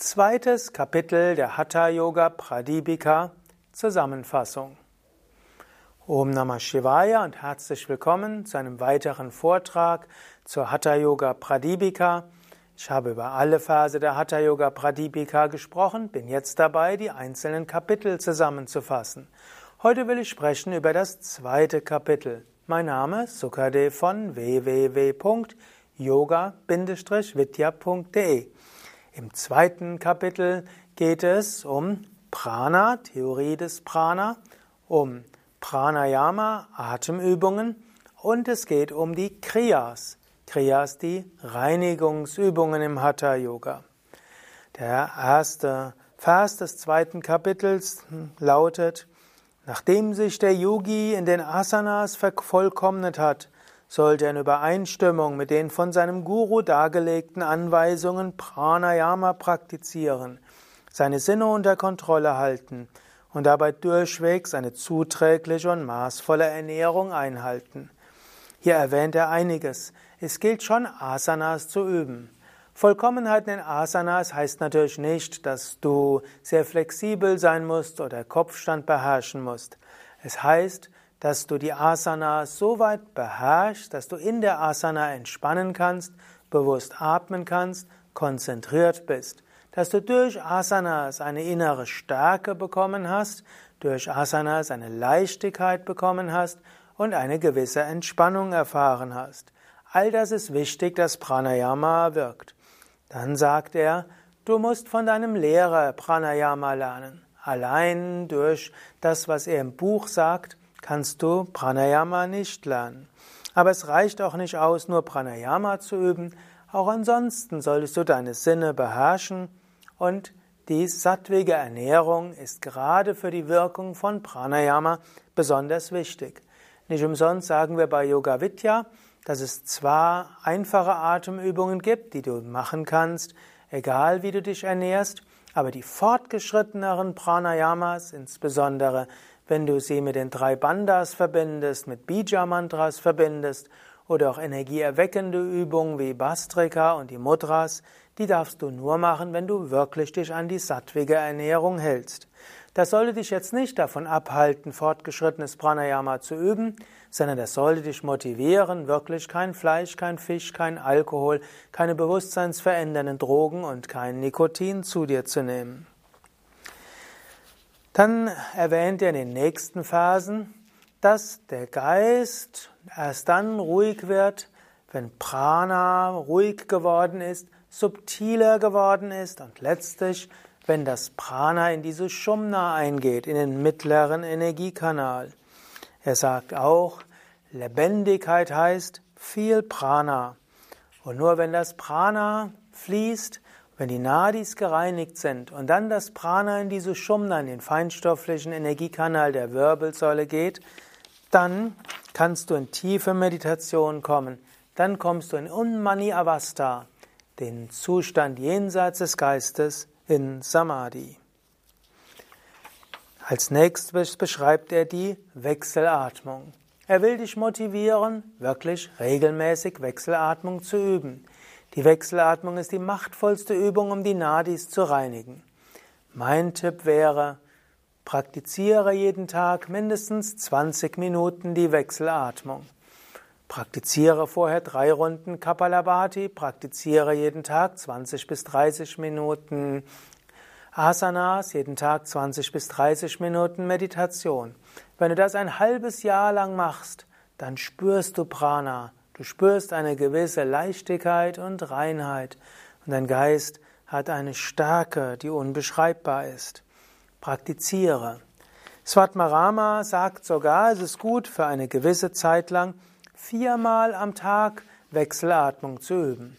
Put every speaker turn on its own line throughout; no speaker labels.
Zweites Kapitel der Hatha Yoga Pradipika Zusammenfassung. Om Namah Shivaya und herzlich willkommen zu einem weiteren Vortrag zur Hatha Yoga Pradipika. Ich habe über alle Verse der Hatha Yoga Pradipika gesprochen, bin jetzt dabei, die einzelnen Kapitel zusammenzufassen. Heute will ich sprechen über das zweite Kapitel. Mein Name ist Sukadev von www.yoga-vidya.de. Im zweiten Kapitel geht es um Prana, Theorie des Prana, um Pranayama, Atemübungen und es geht um die Kriyas. Kriyas, die Reinigungsübungen im Hatha Yoga. Der erste Vers des zweiten Kapitels lautet, nachdem sich der Yogi in den Asanas vervollkommnet hat, sollte in Übereinstimmung mit den von seinem Guru dargelegten Anweisungen Pranayama praktizieren, seine Sinne unter Kontrolle halten und dabei durchwegs eine zuträgliche und maßvolle Ernährung einhalten. Hier erwähnt er einiges. Es gilt schon, Asanas zu üben. Vollkommenheit in Asanas heißt natürlich nicht, dass du sehr flexibel sein musst oder Kopfstand beherrschen musst. Es heißt, dass du die Asana so weit beherrschst, dass du in der Asana entspannen kannst, bewusst atmen kannst, konzentriert bist, dass du durch Asanas eine innere Stärke bekommen hast, durch Asanas eine Leichtigkeit bekommen hast und eine gewisse Entspannung erfahren hast. All das ist wichtig, dass Pranayama wirkt. Dann sagt er, du musst von deinem Lehrer Pranayama lernen. Allein durch das, was er im Buch sagt, kannst du Pranayama nicht lernen. Aber es reicht auch nicht aus, nur Pranayama zu üben. Auch ansonsten solltest du deine Sinne beherrschen und die sattwige Ernährung ist gerade für die Wirkung von Pranayama besonders wichtig. Nicht umsonst sagen wir bei Yoga Vidya, dass es zwar einfache Atemübungen gibt, die du machen kannst, egal wie du dich ernährst, aber die fortgeschritteneren Pranayamas, insbesondere wenn du sie mit den drei Bandas verbindest, mit Bija-Mantras verbindest oder auch energieerweckende Übungen wie Bastrika und die Mudras, die darfst du nur machen, wenn du wirklich dich an die sattwige Ernährung hältst. Das sollte dich jetzt nicht davon abhalten, fortgeschrittenes Pranayama zu üben, sondern das sollte dich motivieren, wirklich kein Fleisch, kein Fisch, kein Alkohol, keine bewusstseinsverändernden Drogen und kein Nikotin zu dir zu nehmen. Dann erwähnt er in den nächsten Phasen, dass der Geist erst dann ruhig wird, wenn Prana ruhig geworden ist, subtiler geworden ist und letztlich, wenn das Prana in diese Shumna eingeht, in den mittleren Energiekanal. Er sagt auch, Lebendigkeit heißt viel Prana. Und nur wenn das Prana fließt, wenn die Nadis gereinigt sind und dann das Prana in diese Shumna, in den feinstofflichen Energiekanal der Wirbelsäule geht, dann kannst du in tiefe Meditation kommen. Dann kommst du in Unmani Avasta, den Zustand jenseits des Geistes in Samadhi. Als nächstes beschreibt er die Wechselatmung. Er will dich motivieren, wirklich regelmäßig Wechselatmung zu üben. Die Wechselatmung ist die machtvollste Übung, um die Nadis zu reinigen. Mein Tipp wäre, praktiziere jeden Tag mindestens 20 Minuten die Wechselatmung. Praktiziere vorher drei Runden Kapalabhati, praktiziere jeden Tag 20 bis 30 Minuten Asanas, jeden Tag 20 bis 30 Minuten Meditation. Wenn du das ein halbes Jahr lang machst, dann spürst du Prana, Du spürst eine gewisse Leichtigkeit und Reinheit und dein Geist hat eine Stärke, die unbeschreibbar ist. Praktiziere. Swatmarama sagt sogar, es ist gut für eine gewisse Zeit lang viermal am Tag Wechselatmung zu üben.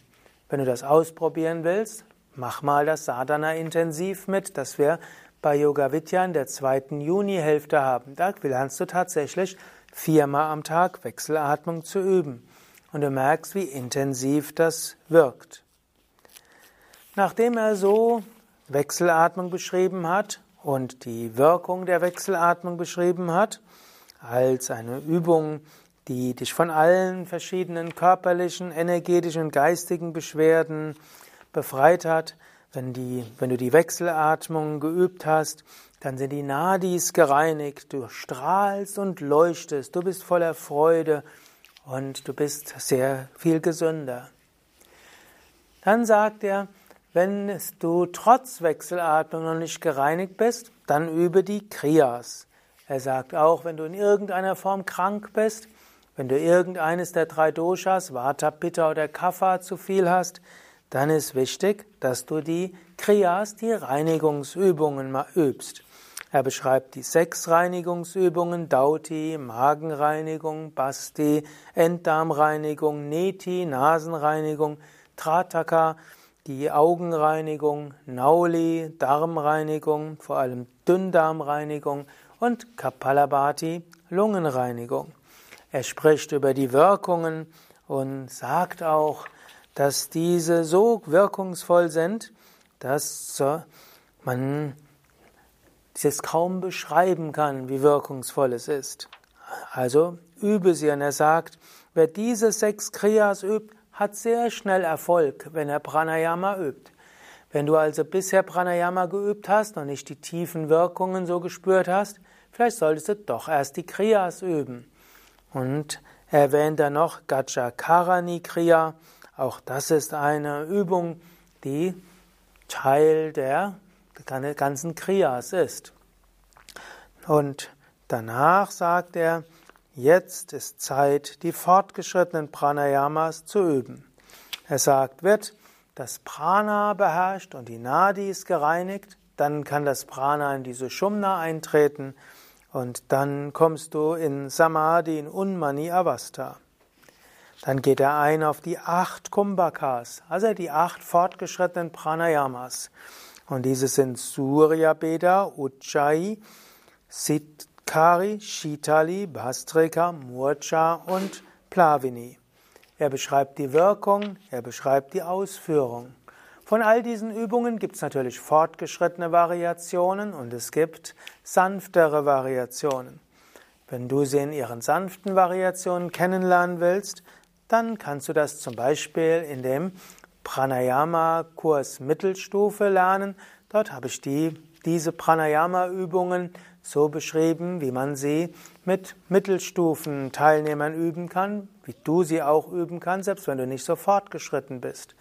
Wenn du das ausprobieren willst, mach mal das Sadhana intensiv mit, das wir bei Yoga Vidya in der zweiten Junihälfte haben. Da lernst du tatsächlich viermal am Tag Wechselatmung zu üben und du merkst, wie intensiv das wirkt. Nachdem er so Wechselatmung beschrieben hat und die Wirkung der Wechselatmung beschrieben hat, als eine Übung, die dich von allen verschiedenen körperlichen, energetischen, geistigen Beschwerden befreit hat, wenn, die, wenn du die Wechselatmung geübt hast, dann sind die Nadis gereinigt, du strahlst und leuchtest, du bist voller Freude und du bist sehr viel gesünder. Dann sagt er, wenn du trotz Wechselatmung noch nicht gereinigt bist, dann übe die Kriyas. Er sagt auch, wenn du in irgendeiner Form krank bist, wenn du irgendeines der drei Doshas, Vata, Pitta oder Kapha zu viel hast, dann ist wichtig, dass du die Kriyas, die Reinigungsübungen mal übst. Er beschreibt die sechs Reinigungsübungen, Dauti, Magenreinigung, Basti, Enddarmreinigung, Neti, Nasenreinigung, Trataka, die Augenreinigung, Nauli, Darmreinigung, vor allem Dünndarmreinigung und Kapalabhati, Lungenreinigung. Er spricht über die Wirkungen und sagt auch, dass diese so wirkungsvoll sind, dass man es kaum beschreiben kann, wie wirkungsvoll es ist. Also übe sie. Und er sagt, wer diese sechs Kriyas übt, hat sehr schnell Erfolg, wenn er Pranayama übt. Wenn du also bisher Pranayama geübt hast und nicht die tiefen Wirkungen so gespürt hast, vielleicht solltest du doch erst die Kriyas üben. Und er erwähnt dann noch Gajakarani Kriya. Auch das ist eine Übung, die Teil der ganzen Kriyas ist. Und danach sagt er, jetzt ist Zeit, die fortgeschrittenen Pranayamas zu üben. Er sagt, wird das Prana beherrscht und die Nadis gereinigt, dann kann das Prana in diese Shumna eintreten und dann kommst du in Samadhi, in Unmani Avastha. Dann geht er ein auf die acht Kumbhakas, also die acht fortgeschrittenen Pranayamas. Und diese sind Surya Beda, Ujjayi, Siddhkari, Shitali, Bhastrika, Murcha und Plavini. Er beschreibt die Wirkung, er beschreibt die Ausführung. Von all diesen Übungen gibt es natürlich fortgeschrittene Variationen und es gibt sanftere Variationen. Wenn du sie in ihren sanften Variationen kennenlernen willst, dann kannst du das zum Beispiel in dem Pranayama-Kurs Mittelstufe lernen. Dort habe ich die, diese Pranayama-Übungen so beschrieben, wie man sie mit Mittelstufen-Teilnehmern üben kann, wie du sie auch üben kannst, selbst wenn du nicht so fortgeschritten bist.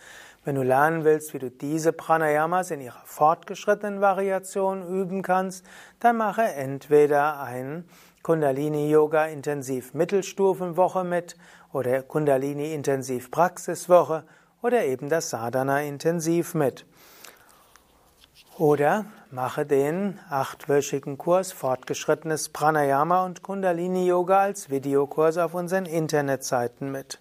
Wenn du lernen willst, wie du diese Pranayamas in ihrer fortgeschrittenen Variation üben kannst, dann mache entweder ein Kundalini Yoga Intensiv Mittelstufenwoche mit oder Kundalini Intensiv Praxiswoche oder eben das Sadhana Intensiv mit. Oder mache den achtwöchigen Kurs Fortgeschrittenes Pranayama und Kundalini Yoga als Videokurs auf unseren Internetseiten mit.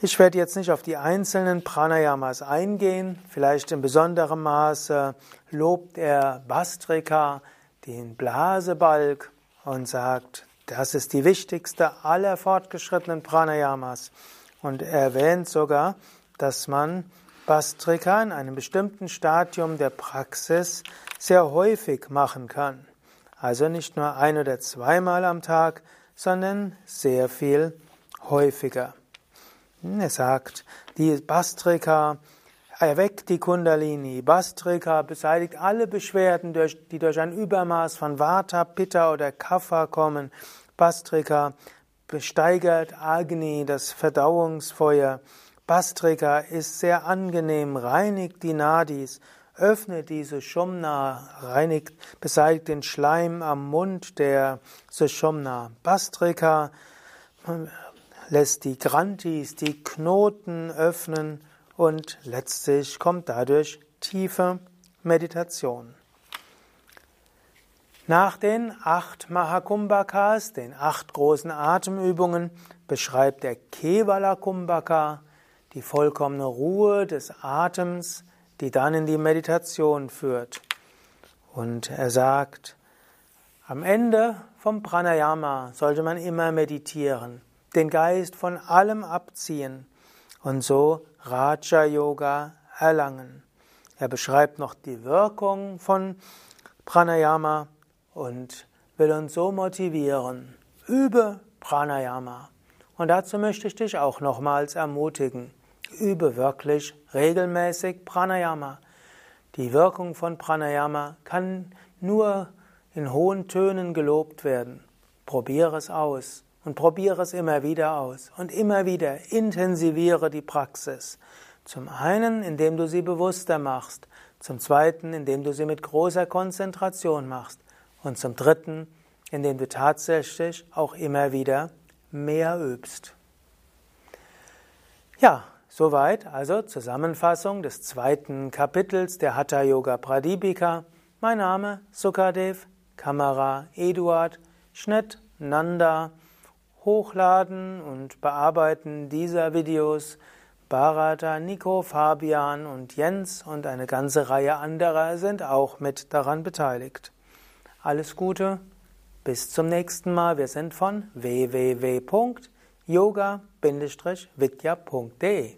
Ich werde jetzt nicht auf die einzelnen Pranayamas eingehen. Vielleicht in besonderem Maße lobt er Bastrika, den Blasebalg, und sagt, das ist die wichtigste aller fortgeschrittenen Pranayamas. Und er erwähnt sogar, dass man Bastrika in einem bestimmten Stadium der Praxis sehr häufig machen kann. Also nicht nur ein oder zweimal am Tag, sondern sehr viel häufiger. Er sagt, die Bastrika erweckt die Kundalini. Bastrika beseitigt alle Beschwerden, die durch ein Übermaß von Vata, Pitta oder Kapha kommen. Bastrika besteigert Agni, das Verdauungsfeuer. Bastrika ist sehr angenehm, reinigt die Nadis, öffnet diese Shumna, reinigt, beseitigt den Schleim am Mund der Sushumna. Bastrika lässt die Grantis, die Knoten öffnen und letztlich kommt dadurch tiefe Meditation. Nach den acht Mahakumbhakas, den acht großen Atemübungen, beschreibt der Kevala Kumbhaka die vollkommene Ruhe des Atems, die dann in die Meditation führt. Und er sagt, am Ende vom Pranayama sollte man immer meditieren den Geist von allem abziehen und so Raja Yoga erlangen. Er beschreibt noch die Wirkung von Pranayama und will uns so motivieren. Übe Pranayama. Und dazu möchte ich dich auch nochmals ermutigen. Übe wirklich regelmäßig Pranayama. Die Wirkung von Pranayama kann nur in hohen Tönen gelobt werden. Probiere es aus und probiere es immer wieder aus und immer wieder intensiviere die Praxis. Zum einen, indem du sie bewusster machst, zum zweiten, indem du sie mit großer Konzentration machst und zum dritten, indem du tatsächlich auch immer wieder mehr übst. Ja, soweit also Zusammenfassung des zweiten Kapitels der Hatha Yoga Pradipika. Mein Name Sukadev, Kamera Eduard, Schnitt Nanda, Hochladen und Bearbeiten dieser Videos Bharata, Nico, Fabian und Jens und eine ganze Reihe anderer sind auch mit daran beteiligt. Alles Gute, bis zum nächsten Mal. Wir sind von www.yoga-vidya.de